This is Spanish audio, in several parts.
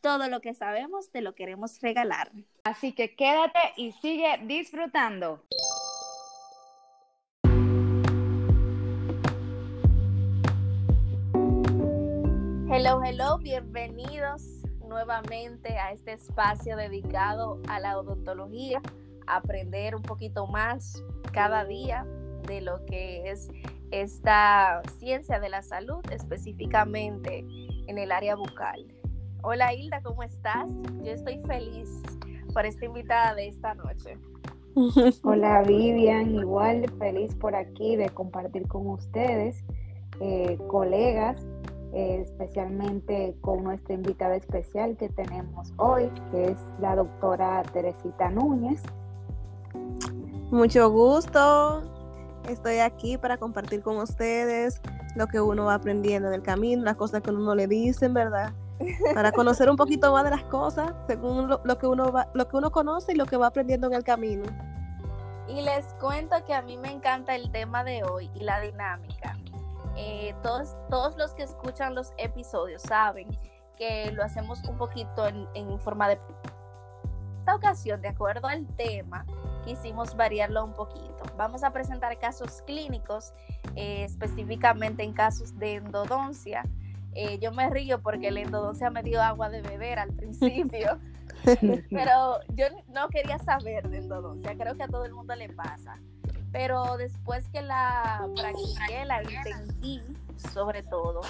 Todo lo que sabemos te lo queremos regalar. Así que quédate y sigue disfrutando. Hello, hello, bienvenidos nuevamente a este espacio dedicado a la odontología, aprender un poquito más cada día de lo que es esta ciencia de la salud, específicamente en el área bucal. Hola Hilda, ¿cómo estás? Yo estoy feliz por esta invitada de esta noche. Hola Vivian, igual feliz por aquí de compartir con ustedes, eh, colegas, eh, especialmente con nuestra invitada especial que tenemos hoy, que es la doctora Teresita Núñez. Mucho gusto, estoy aquí para compartir con ustedes lo que uno va aprendiendo en el camino, las cosas que uno le dicen, ¿verdad? Para conocer un poquito más de las cosas según lo, que uno va, lo que uno conoce y lo que va aprendiendo en el camino. Y les cuento que a mí me encanta el tema de hoy y la dinámica. Eh, todos, todos los que escuchan los episodios saben que lo hacemos un poquito en, forma de... Esta ocasión, de acuerdo al tema, quisimos variarlo un poquito. Vamos a presentar casos clínicos, eh, específicamente en casos de endodoncia, eh, yo me río porque el endodoncia me dio agua de beber al principio, pero yo no quería saber de endodoncia, creo que a todo el mundo le pasa. Pero después que la practiqué, la entendí sobre todo,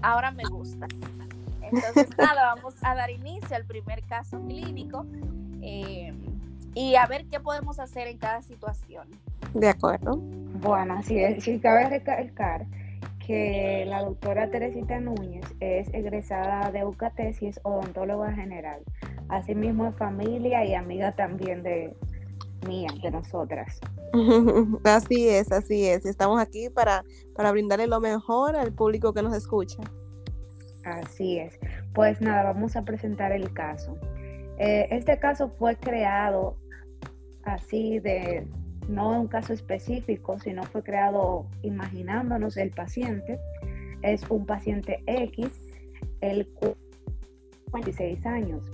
ahora me gusta. Entonces, nada, vamos a dar inicio al primer caso clínico eh, y a ver qué podemos hacer en cada situación. De acuerdo. Bueno, así es. Si cabe recalcar que la doctora Teresita Núñez es egresada de UCATES y es odontóloga general. Asimismo es familia y amiga también de mía, de nosotras. Así es, así es. Estamos aquí para, para brindarle lo mejor al público que nos escucha. Así es. Pues nada, vamos a presentar el caso. Eh, este caso fue creado así de, no un caso específico, sino fue creado imaginándonos el paciente. Es un paciente X, el 26 años.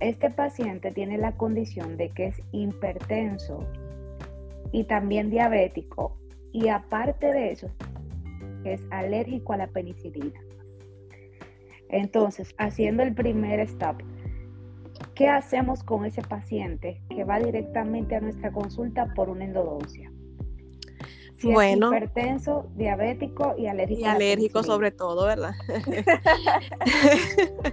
Este paciente tiene la condición de que es hipertenso y también diabético y aparte de eso es alérgico a la penicilina. Entonces, haciendo el primer stop, ¿Qué hacemos con ese paciente que va directamente a nuestra consulta por una endodoncia? bueno, hipertenso, diabético y alérgico. Y alérgico sobre todo, ¿verdad?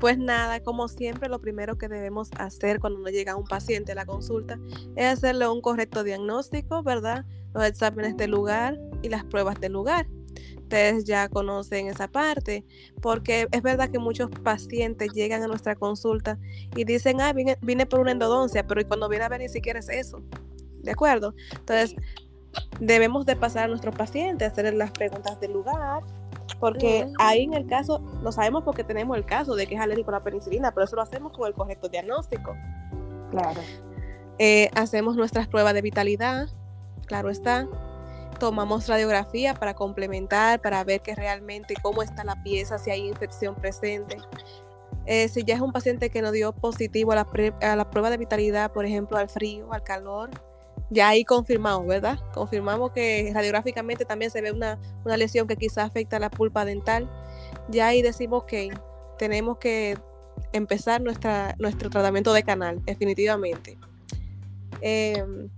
pues nada, como siempre, lo primero que debemos hacer cuando nos llega un paciente a la consulta es hacerle un correcto diagnóstico, ¿verdad? Los exámenes del lugar y las pruebas del lugar ustedes ya conocen esa parte, porque es verdad que muchos pacientes llegan a nuestra consulta y dicen, ah, vine, por una endodoncia, pero cuando viene a ver ni siquiera es eso. ¿De acuerdo? Entonces, debemos de pasar a nuestros pacientes, hacerles las preguntas del lugar, porque ahí en el caso, lo sabemos porque tenemos el caso de que es alérgico a la penicilina, pero eso lo hacemos con el correcto diagnóstico. Claro. Eh, hacemos nuestras pruebas de vitalidad, claro está, tomamos radiografía para complementar, para ver que realmente cómo está la pieza, si hay infección presente. Eh, si ya es un paciente que nos dio positivo a la, la, prueba de vitalidad, por ejemplo, al frío, al calor, ya ahí confirmamos, ¿verdad? Confirmamos que radiográficamente también se ve una, una lesión que quizás afecta a la pulpa dental. Ya ahí decimos que tenemos que empezar nuestra, nuestro tratamiento de canal, definitivamente. Em,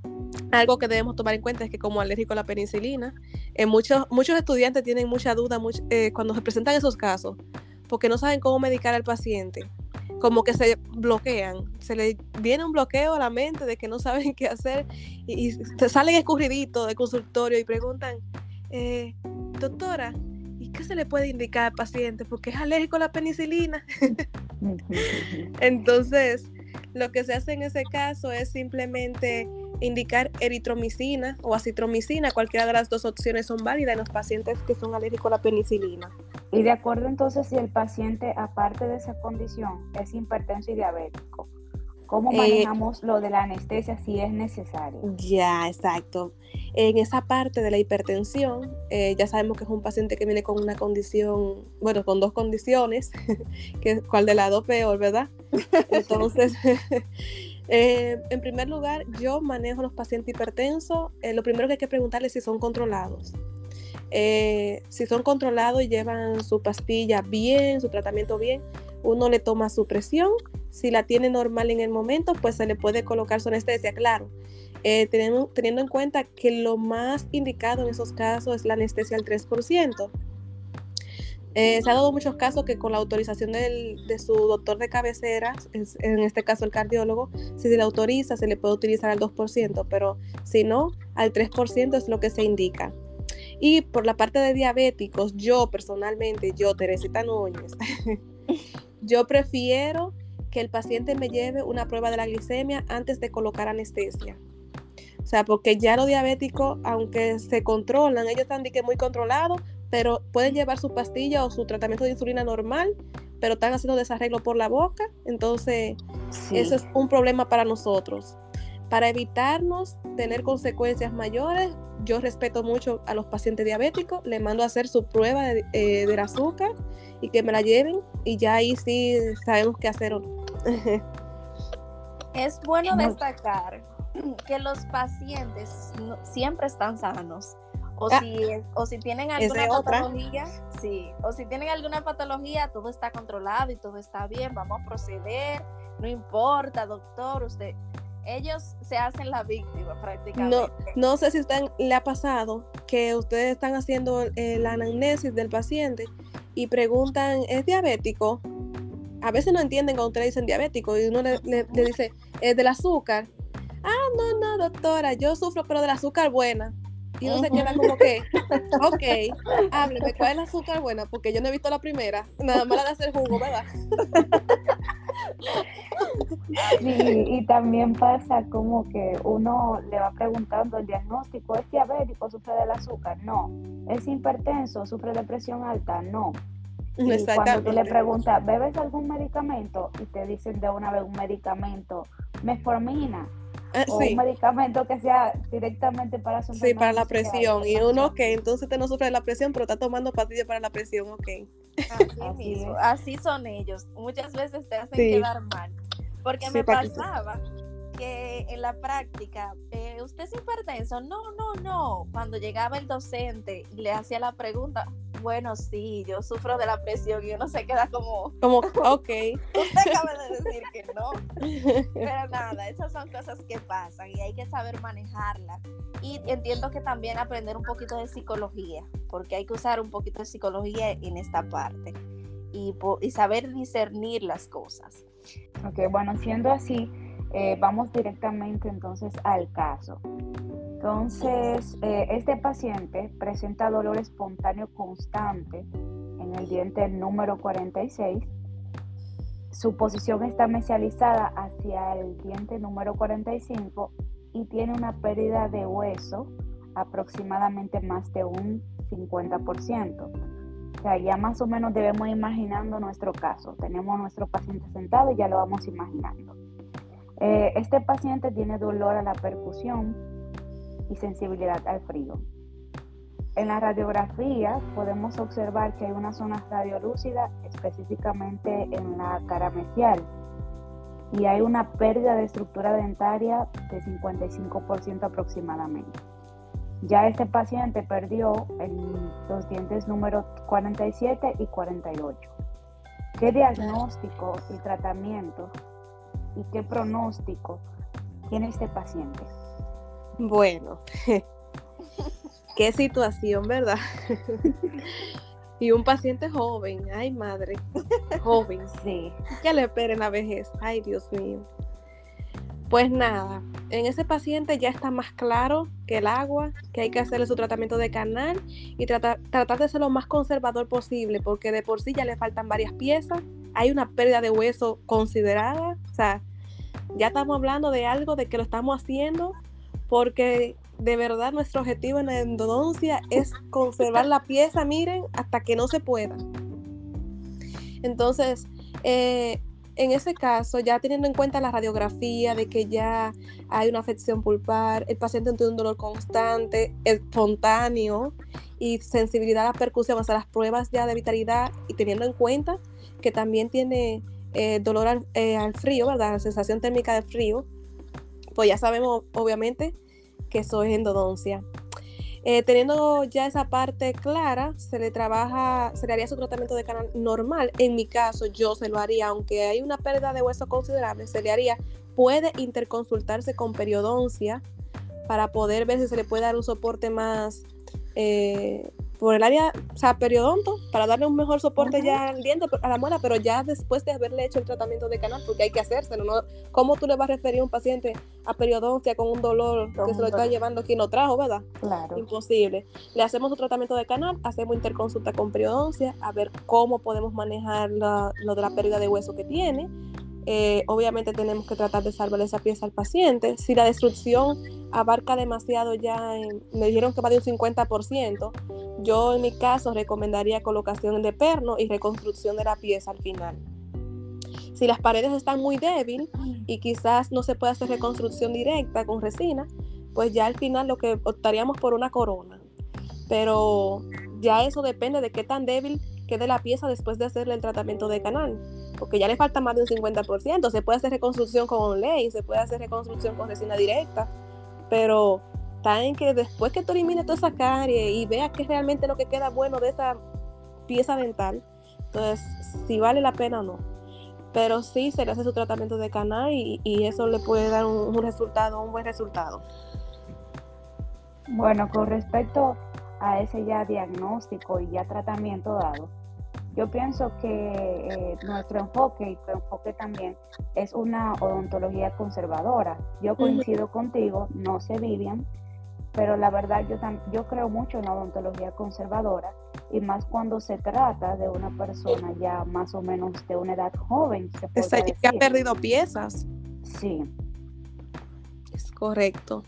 algo que debemos tomar en cuenta es que como alérgico a la penicilina, eh, muchos, muchos estudiantes tienen mucha duda eh, cuando se presentan esos casos, porque no saben cómo medicar al paciente, como que se bloquean, se le viene un bloqueo a la mente de que no saben qué hacer y, salen escurriditos de consultorio y preguntan, eh, doctora, ¿y qué se le puede indicar al paciente? Porque es alérgico a la penicilina. Entonces, lo que se hace en ese caso es simplemente indicar eritromicina o acitromicina, cualquiera de las dos opciones son válidas en los pacientes que son alérgicos a la penicilina. Y de acuerdo entonces si el paciente, aparte de esa condición, es hipertenso y diabético, ¿cómo eh, manejamos lo de la anestesia si es necesario? Ya, exacto. En esa parte de la hipertensión, eh, ya sabemos que es un paciente que viene con una condición, bueno, con dos condiciones, que cuál de lado peor, ¿verdad? Entonces, Eh, en primer lugar, yo manejo los pacientes hipertensos. Eh, lo primero que hay que preguntarles si son controlados. Eh, si son controlados y llevan su pastilla bien, su tratamiento bien, uno le toma su presión. Si la tiene normal en el momento, pues se le puede colocar su anestesia, claro. teniendo, teniendo en cuenta que lo más indicado en esos casos es la anestesia al 3%. Eh, se ha dado muchos casos que con la autorización de su doctor de cabecera, en este caso el cardiólogo, si se le autoriza se le puede utilizar al 2%, pero si no, al 3% es lo que se indica. Y por la parte de diabéticos, yo personalmente, yo Teresita Núñez, yo prefiero que el paciente me lleve una prueba de la glicemia antes de colocar anestesia. O sea, porque ya los diabéticos, aunque se controlan, ellos están de que muy controlados, pero pueden llevar su pastilla o su tratamiento de insulina normal, pero están haciendo desarreglo por la boca, entonces eso es un problema para nosotros. Para evitarnos tener consecuencias mayores, yo respeto mucho a los pacientes diabéticos, le mando a hacer su prueba de, eh, del azúcar y que me la lleven y ya ahí sí sabemos qué hacer o no. es bueno destacar que los pacientes siempre están sanos o, ah, si, o si tienen alguna patología, sí, o si tienen alguna patología, todo está controlado y todo está bien, vamos a proceder, no importa, doctor, usted, ellos se hacen la víctima prácticamente. No, no sé si usted le ha pasado que ustedes están haciendo eh, la anamnesis del paciente y preguntan, ¿es diabético? A veces no entienden cuando ustedes dicen diabético y uno le, le dice, ¿es del azúcar? Ah, no, no, doctora, yo sufro pero del azúcar buena. Y uno se queda como que, ok, hábleme, ¿cuál es la azúcar buena? Porque yo no he visto la primera, nada más la de hacer jugo, ¿verdad? Sí, y también pasa como que uno le va preguntando el diagnóstico, ¿es diabético, sufre del azúcar? No. ¿Es hipertenso, sufre de presión alta? No. Y cuando tú le preguntas, ¿bebes algún medicamento? Y te dicen de una vez un medicamento, metformina O un medicamento que sea directamente para su Sí, para la presión. Y uno, que entonces te no sufre de la presión, pero está tomando pastillas para la presión, ok. Así, mismo, así son ellos. Muchas veces te hacen quedar mal. Porque me pasaba que en la práctica, eh, ¿usted es hipertenso? No, no, no. Cuando llegaba el docente y le hacía la pregunta, bueno, sí, yo sufro de la presión y uno se queda como... Como, ok. Usted acaba de decir que no. Pero nada, esas son cosas que pasan y hay que saber manejarlas. Y entiendo que también aprender un poquito de psicología, porque hay que usar un poquito de psicología en esta parte y, y saber discernir las cosas. Ok, bueno, siendo así, eh, vamos directamente entonces al caso. Entonces, eh, este paciente presenta dolor espontáneo constante en el diente número 46. Su posición está mesializada hacia el diente número 45 y tiene una pérdida de hueso aproximadamente más de un 50%. O sea, ya más o menos debemos imaginando nuestro caso. Tenemos nuestro paciente sentado y ya lo vamos imaginando. Eh, este paciente tiene dolor a la percusión y sensibilidad al frío. En la radiografía podemos observar que hay una zona radiolúcida específicamente en la cara mesial y hay una pérdida de estructura dentaria de 55% aproximadamente. Ya este paciente perdió los dientes número 47 y 48. ¿Qué diagnóstico y tratamiento y qué pronóstico tiene este paciente? Bueno, qué situación, ¿verdad? y un paciente joven, ay madre, joven, sí. ¿Qué le espera en la vejez? Ay, Dios mío. Pues nada, en ese paciente ya está más claro que el agua, que hay que hacerle su tratamiento de canal y tratar, tratar de ser lo más conservador posible, porque de por sí ya le faltan varias piezas, hay una pérdida de hueso considerada, o sea, Ya estamos hablando de algo de que lo estamos haciendo porque de verdad nuestro objetivo en la endodoncia es conservar la pieza, miren, hasta que no se pueda. Entonces, eh, en ese caso, ya teniendo en cuenta la radiografía de que ya hay una afección pulpar, el paciente tiene un dolor constante, espontáneo y sensibilidad a la percusión, o sea, las pruebas ya de vitalidad y teniendo en cuenta que también tiene eh, dolor al, eh, al, frío, ¿verdad? La sensación térmica de frío, pues ya sabemos obviamente que eso es endodoncia. Eh, teniendo ya esa parte clara, se le trabaja, se le haría su tratamiento de canal normal. En mi caso, yo se lo haría, aunque hay una pérdida de hueso considerable, se le haría, puede interconsultarse con periodoncia para poder ver si se le puede dar un soporte más eh, por el área, o sea, periodonto, para darle un mejor soporte ya al diente, a la muela, pero ya después de haberle hecho el tratamiento de canal, porque hay que hacérselo, ¿no? ¿Cómo tú le vas a referir a un paciente a periodoncia con un dolor que se lo está llevando quien lo trajo, verdad? Claro. Imposible. Le hacemos un tratamiento de canal, hacemos interconsulta con periodoncia, a ver cómo podemos manejar lo de la pérdida de hueso que tiene, eh, obviamente tenemos que tratar de salvar esa pieza al paciente. Si la destrucción abarca demasiado ya, me dijeron que va de un 50%, yo en mi caso recomendaría colocación de perno y reconstrucción de la pieza al final. Si las paredes están muy débiles y quizás no se puede hacer reconstrucción directa con resina, pues ya al final lo que optaríamos por una corona. Pero ya eso depende de qué tan débil quede la pieza después de hacerle el tratamiento de canal porque ya le falta más de un 50%. Se puede hacer reconstrucción con ley, se puede hacer reconstrucción con resina directa, pero está en que después que tú elimines toda esa carie y veas que realmente lo que queda bueno de esa pieza dental, entonces si vale la pena o no. Pero sí se le hace su tratamiento de canal y, eso le puede dar un, un resultado, un buen resultado. Bueno, con respecto a ese ya diagnóstico y ya tratamiento dado, yo pienso que eh, nuestro enfoque y tu enfoque también es una odontología conservadora. Yo coincido contigo, no sé Vivian, pero la verdad yo, yo creo mucho en la odontología conservadora y más cuando se trata de una persona ya más o menos de una edad joven. Se que ha perdido piezas. Sí. Es correcto.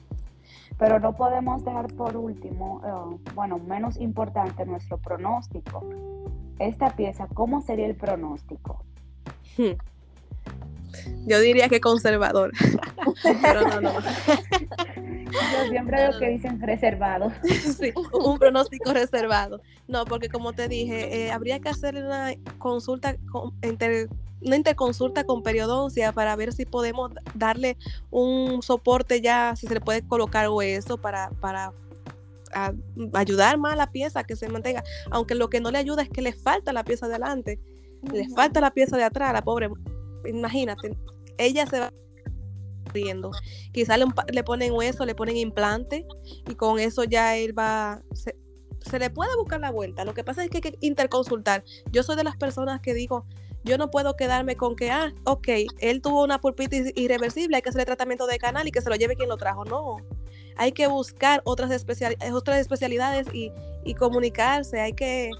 Pero no podemos dejar por último, eh, bueno, menos importante nuestro pronóstico esta pieza, ¿cómo sería el pronóstico? Hmm. Yo diría que conservador, pero no, no. Yo siempre veo que dicen reservado. Sí, un pronóstico reservado. No, porque como te dije, eh, habría que hacer una consulta, una interconsulta con periodoncia para ver si podemos darle un soporte ya, si se le puede colocar hueso para, para a ayudar más a la pieza que se mantenga, aunque lo que no le ayuda es que le falta la pieza de adelante, le falta la pieza de atrás, la pobre, imagínate, ella se va riendo, quizás le, le, ponen hueso, le ponen implante y con eso ya él va, se, se le puede buscar la vuelta, lo que pasa es que hay que interconsultar, yo soy de las personas que digo, yo no puedo quedarme con que, ah, ok, él tuvo una pulpitis irreversible, hay que hacerle tratamiento de canal y que se lo lleve quien lo trajo. No, hay que buscar otras, otras especialidades y, comunicarse, hay que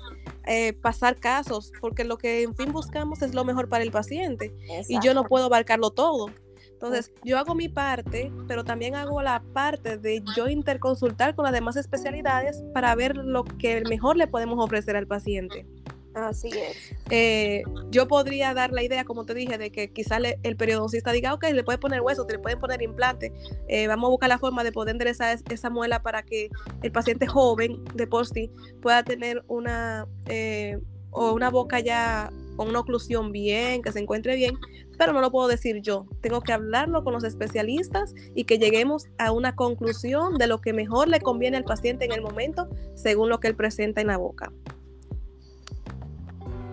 eh, pasar casos, porque lo que en fin buscamos es lo mejor para el paciente. Y yo no puedo abarcarlo todo. Entonces, yo hago mi parte, pero también hago la parte de yo interconsultar con las demás especialidades para ver lo que mejor le podemos ofrecer al paciente. Así es. Eh, yo podría dar la idea, como te dije, de que quizás el periodoncista diga, ok, le puede poner hueso, te le pueden poner implante, eh, vamos a buscar la forma de poder enderezar esa muela para que el paciente joven de por sí pueda tener una, eh, o una boca ya con una oclusión bien, que se encuentre bien, pero no lo puedo decir yo. Tengo que hablarlo con los especialistas y que lleguemos a una conclusión de lo que mejor le conviene al paciente en el momento, según lo que él presenta en la boca.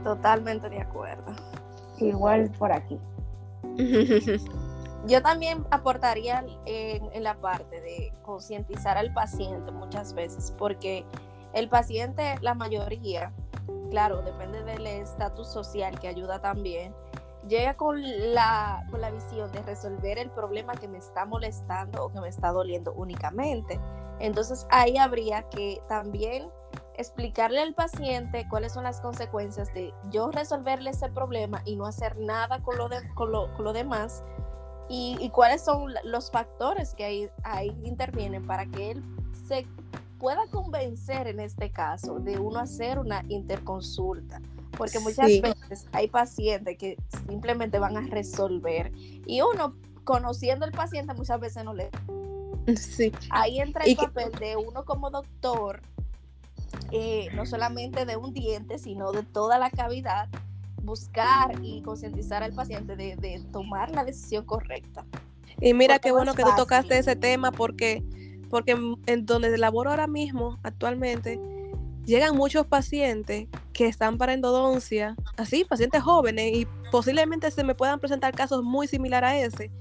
Totalmente de acuerdo. Igual por aquí. Yo también aportaría en, la parte de concientizar al paciente muchas veces, porque el paciente, la mayoría, claro, depende del estatus social que ayuda también, llega con la, con la visión de resolver el problema que me está molestando o que me está doliendo únicamente. Entonces ahí habría que también explicarle al paciente cuáles son las consecuencias de yo resolverle ese problema y no hacer nada con lo, de, con lo, demás y, cuáles son los factores que ahí, ahí intervienen para que él se pueda convencer en este caso de uno hacer una interconsulta. Porque muchas veces hay pacientes que simplemente van a resolver y uno conociendo al paciente muchas veces no le... Sí. Ahí entra el papel de uno como doctor, eh, no solamente de un diente, sino de toda la cavidad, buscar y concientizar al paciente de, tomar la decisión correcta. Y mira qué bueno que tú tocaste ese tema porque, porque en donde laboro ahora mismo, actualmente, llegan muchos pacientes que están para endodoncia, así, pacientes jóvenes, y posiblemente se me puedan presentar casos muy similares a ese.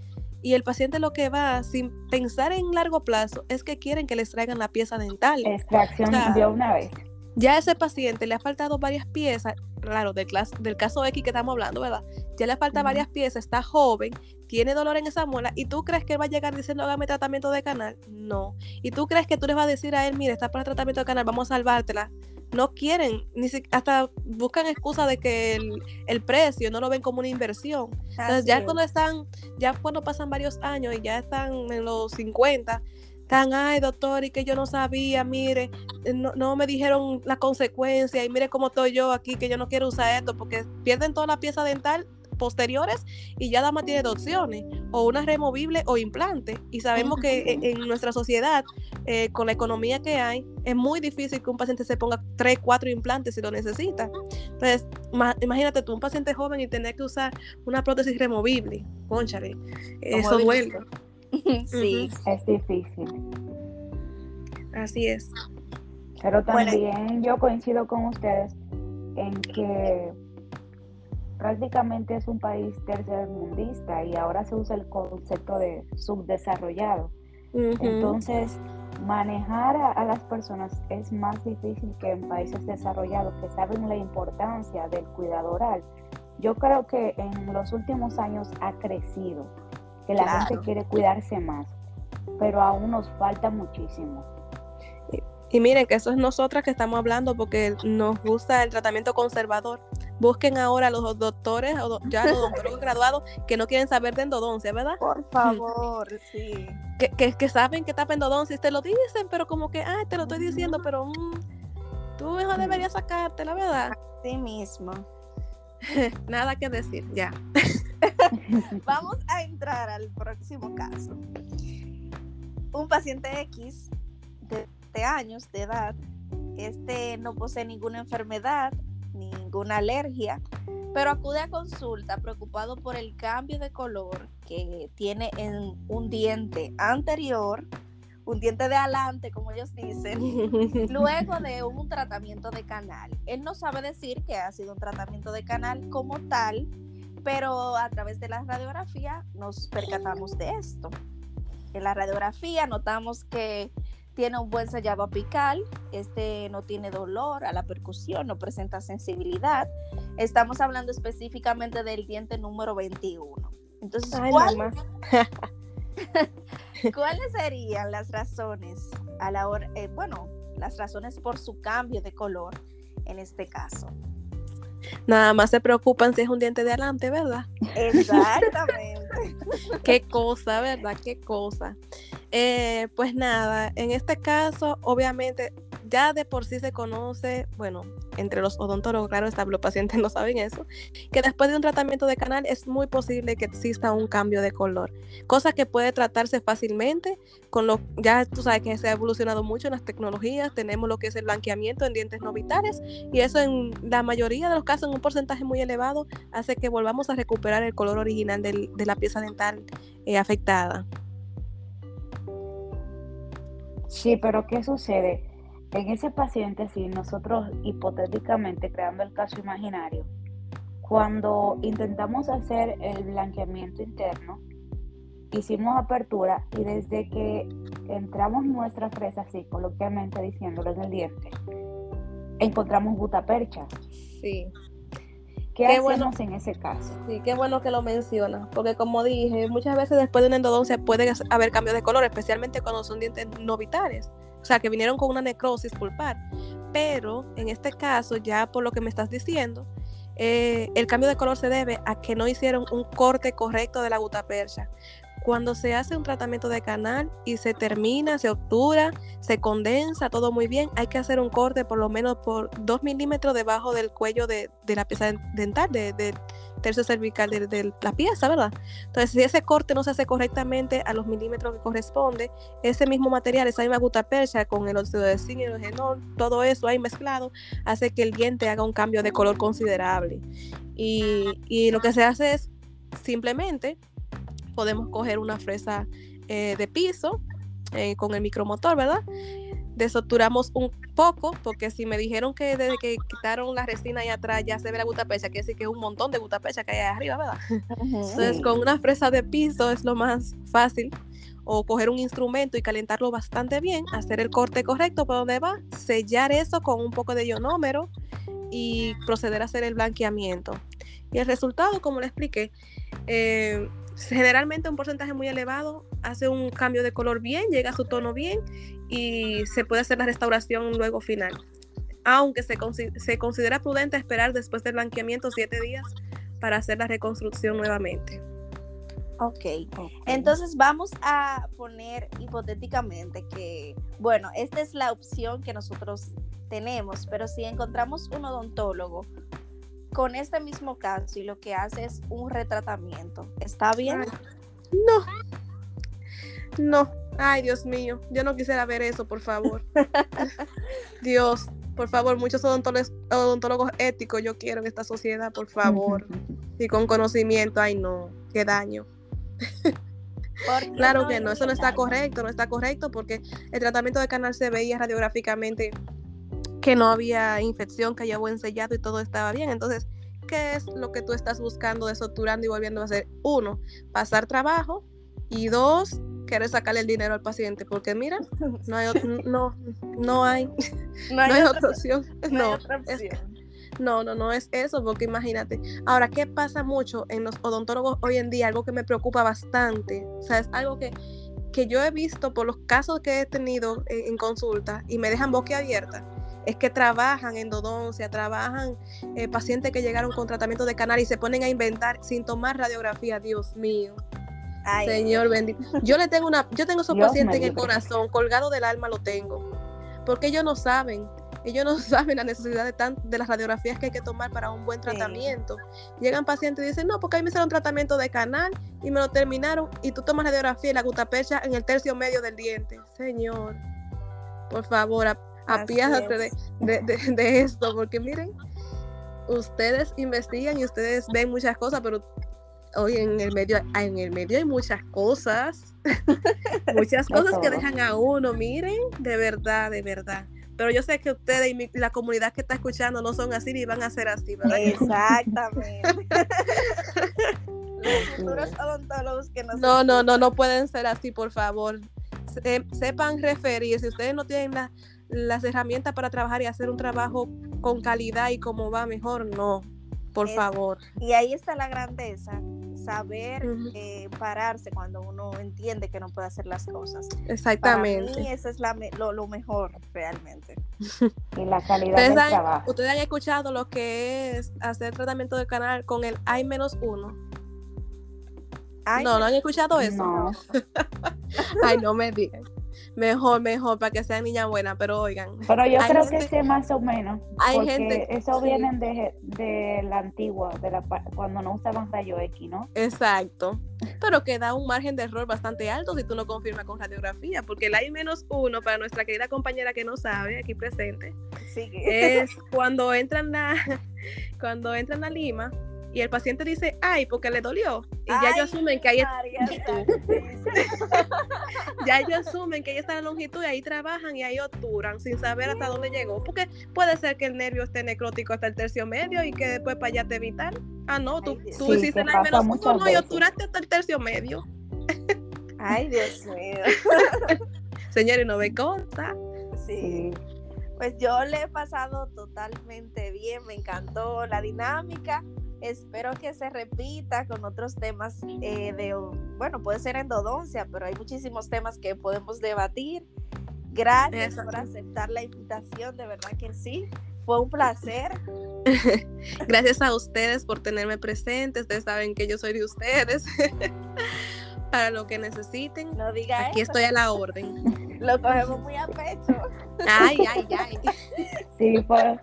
Y el paciente lo que va, sin pensar en largo plazo, es que quieren que les traigan la pieza dental. Extracción de una vez. Ya a ese paciente le ha faltado varias piezas, claro, del, del caso X que estamos hablando, ¿verdad? Ya le falta varias piezas, está joven, tiene dolor en esa muela, y tú crees que él va a llegar diciendo hágame tratamiento de canal. No. Y tú crees que tú le vas a decir a él, mire, está para tratamiento de canal, vamos a salvártela no quieren, ni hasta buscan excusa de que el, precio no lo ven como una inversión. Entonces, ya cuando están, ya cuando pasan varios años y ya están en los 50, están, ay doctor, y que yo no sabía, mire, no, no me dijeron la consecuencia y mire cómo estoy yo aquí, que yo no quiero usar esto, porque pierden toda la pieza dental posteriores y ya dama tiene dos opciones, o una removible o implante. Y sabemos que en, nuestra sociedad, eh, con la economía que hay, es muy difícil que un paciente se ponga tres, cuatro implantes si lo necesita. Entonces, imagínate tú, un paciente joven y tener que usar una prótesis removible, conchale, eso duele. sí, es difícil. Así es. Pero también yo coincido con ustedes en que prácticamente es un país tercermundista y ahora se usa el concepto de subdesarrollado. Entonces, manejar a, las personas es más difícil que en países desarrollados que saben la importancia del cuidado oral. Yo creo que en los últimos años ha crecido, que la gente quiere cuidarse más, pero aún nos falta muchísimo. Y miren que eso es nosotras que estamos hablando porque nos gusta el tratamiento conservador. Busquen ahora a los doctores, o ya los doctores graduados que no quieren saber de endodoncia, ¿verdad? Por favor, sí. Que, que, saben que está endodoncia y te lo dicen, pero como que, ah, te lo estoy diciendo, pero mm, tú mejor deberías sacarte, la verdad. Sí mismo. Nada que decir, ya. Vamos a entrar al próximo caso. Un paciente X de años de edad. Este no posee ninguna enfermedad, ninguna alergia, pero acude a consulta preocupado por el cambio de color que tiene en un diente anterior, un diente de adelante, como ellos dicen, luego de un tratamiento de canal. Él no sabe decir que ha sido un tratamiento de canal como tal, pero a través de la radiografía nos percatamos de esto. En la radiografía notamos que tiene un buen sellado apical, este no tiene dolor a la percusión, no presenta sensibilidad. Estamos hablando específicamente del diente número 21. Entonces, ¿cuáles, serían las razones a la hora, eh, bueno, las razones por su cambio de color en este caso? Nada más se preocupan si es un diente de adelante, ¿verdad? Exactamente. Qué cosa, ¿verdad? Qué cosa. Eh, pues nada, en este caso, obviamente, ya de por sí se conoce, bueno, entre los odontólogos, claro, los pacientes no saben eso, que después de un tratamiento de canal es muy posible que exista un cambio de color, cosa que puede tratarse fácilmente con lo, ya tú sabes que se ha evolucionado mucho en las tecnologías, tenemos lo que es el blanqueamiento en dientes no vitales y eso en la mayoría de los casos, en un porcentaje muy elevado, hace que volvamos a recuperar el color original de la pieza dental eh, afectada. Sí, pero ¿qué sucede? En ese paciente, si nosotros hipotéticamente creando el caso imaginario, cuando intentamos hacer el blanqueamiento interno, hicimos apertura y desde que entramos nuestra fresa, así coloquialmente diciéndolo en el diente, encontramos gutapercha. Sí. ¿Qué, hacemos bueno, en ese caso? Sí, qué bueno que lo mencionas, porque como dije, muchas veces después de una endodoncia puede haber cambios de color, especialmente cuando son dientes no vitales, o sea, que vinieron con una necrosis pulpar. Pero en este caso, ya por lo que me estás diciendo, eh, el cambio de color se debe a que no hicieron un corte correcto de la gutapercha. Cuando se hace un tratamiento de canal y se termina, se obtura, se condensa, todo muy bien, hay que hacer un corte por lo menos por 2 milímetros debajo del cuello de, la pieza dental, de tercio cervical de, la pieza, ¿verdad? Entonces, si ese corte no se hace correctamente a los milímetros que corresponde, ese mismo material, esa misma gutapercha con el óxido de zinc y el genol, todo eso ahí mezclado, hace que el diente haga un cambio de color considerable. Y, lo que se hace es simplemente podemos coger una fresa eh, de piso eh, con el micromotor, ¿verdad? Desoturamos un poco, porque si me dijeron que desde que quitaron la resina ahí atrás ya se ve la gutapecha, quiere decir que es un montón de gutapecha que hay ahí arriba, ¿verdad? Entonces, con una fresa de piso es lo más fácil. O coger un instrumento y calentarlo bastante bien, hacer el corte correcto para donde va, sellar eso con un poco de ionómero y proceder a hacer el blanqueamiento. Y el resultado, como le expliqué, eh, generalmente un porcentaje muy elevado hace un cambio de color bien, llega a su tono bien y se puede hacer la restauración luego final. Aunque se, se considera prudente esperar después del blanqueamiento siete días para hacer la reconstrucción nuevamente. ok, entonces vamos a poner hipotéticamente que, bueno, esta es la opción que nosotros tenemos, pero si encontramos un odontólogo con este mismo caso y lo que hace es un retratamiento. ¿Está bien? no. No. Ay, Dios mío. Yo no quisiera ver eso, por favor. Dios, por favor, muchos odontólogos, odontólogos éticos yo quiero en esta sociedad, por favor. y con conocimiento. Ay, no. Qué daño. claro que no, eso no está correcto, no está correcto porque el tratamiento de canal se veía radiográficamente que no había infección, que había buen sellado y todo estaba bien. Entonces, ¿qué es lo que tú estás buscando, desoturando y volviendo a hacer? Uno, pasar trabajo y dos, querer sacarle el dinero al paciente, porque mira, no hay, no, no hay, no hay, otra opción. No, no, no, no es eso, porque imagínate. Ahora, ¿qué pasa mucho en los odontólogos hoy en día? Algo que me preocupa bastante, o sea, es algo que, que yo he visto por los casos que he tenido en, en consulta y me dejan boquiabierta es que trabajan endodoncia, trabajan eh, pacientes que llegaron con tratamiento de canal y se ponen a inventar sin tomar radiografía, Dios mío. Señor bendito. Yo le tengo una, yo tengo esos pacientes en el corazón, colgado del alma lo tengo. Porque ellos no saben, ellos no saben la necesidad de, tan, de las radiografías que hay que tomar para un buen tratamiento. Llegan pacientes y dicen, no, porque ahí me hicieron tratamiento de canal y me lo terminaron y tú tomas radiografía y la gutapecha en el tercio medio del diente. Señor, por favor, apiádate de, de, esto, porque miren, ustedes investigan y ustedes ven muchas cosas, pero hoy en el medio, en el medio hay muchas cosas, muchas cosas que dejan a uno, miren, de verdad, de verdad. Pero yo sé que ustedes y la comunidad que está escuchando no son así ni van a ser así, ¿verdad? Exactamente. no, no, no, no pueden ser así, por favor. sepan referir, si ustedes no tienen la, las herramientas para trabajar y hacer un trabajo con calidad y como va mejor, no, por favor. Y ahí está la grandeza, saber eh, pararse cuando uno entiende que no puede hacer las cosas. Exactamente. Para mí eso es lo, mejor realmente. y la calidad del trabajo. Ustedes han escuchado lo que es hacer tratamiento del canal con el I-1. No, no han escuchado eso. No. Ay, no me digan. Mejor, mejor, para que sea niña buena, pero oigan. Pero yo creo que sí, más o menos. Hay gente. Eso viene de, la antigua, de la, cuando no usaban rayo X, ¿no? Exacto. Pero que da un margen de error bastante alto si tú no confirmas con radiografía, porque el I menos uno, para nuestra querida compañera que no sabe, aquí presente, es cuando entran a, cuando entran a Lima y el paciente dice, ay, porque le dolió. Y ya ellos asumen que ahí está la longitud. ya ellos asumen que ahí está la longitud y ahí trabajan y ahí obturan sin saber hasta dónde llegó. Porque puede ser que el nervio esté necrótico hasta el tercio medio y que después para allá te evitar. Ah, no, tú, tú hiciste el menos uno y obturaste hasta el tercio medio. Ay, Dios mío. Señores, no ve cosa. Sí. Pues yo le he pasado totalmente bien, me encantó la dinámica Espero que se repita con otros temas eh, de, bueno, puede ser endodoncia, pero hay muchísimos temas que podemos debatir. Gracias por aceptar la invitación, de verdad que sí. Fue un placer. Gracias a ustedes por tenerme presente. Ustedes saben que yo soy de ustedes. Para lo que necesiten. No diga Aquí eso. estoy a la orden. Lo cogemos muy a pecho. Ay, ay, ay. Sí, fue,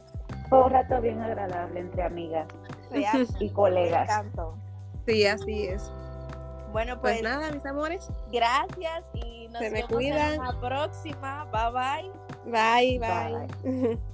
fue un rato bien agradable entre amigas Real, y me colegas. Sí, así es. Bueno, Pues pues, nada, mis amores. gracias y nos Se me vemos cuidan. en la próxima. Bye bye. Bye, Bye. bye.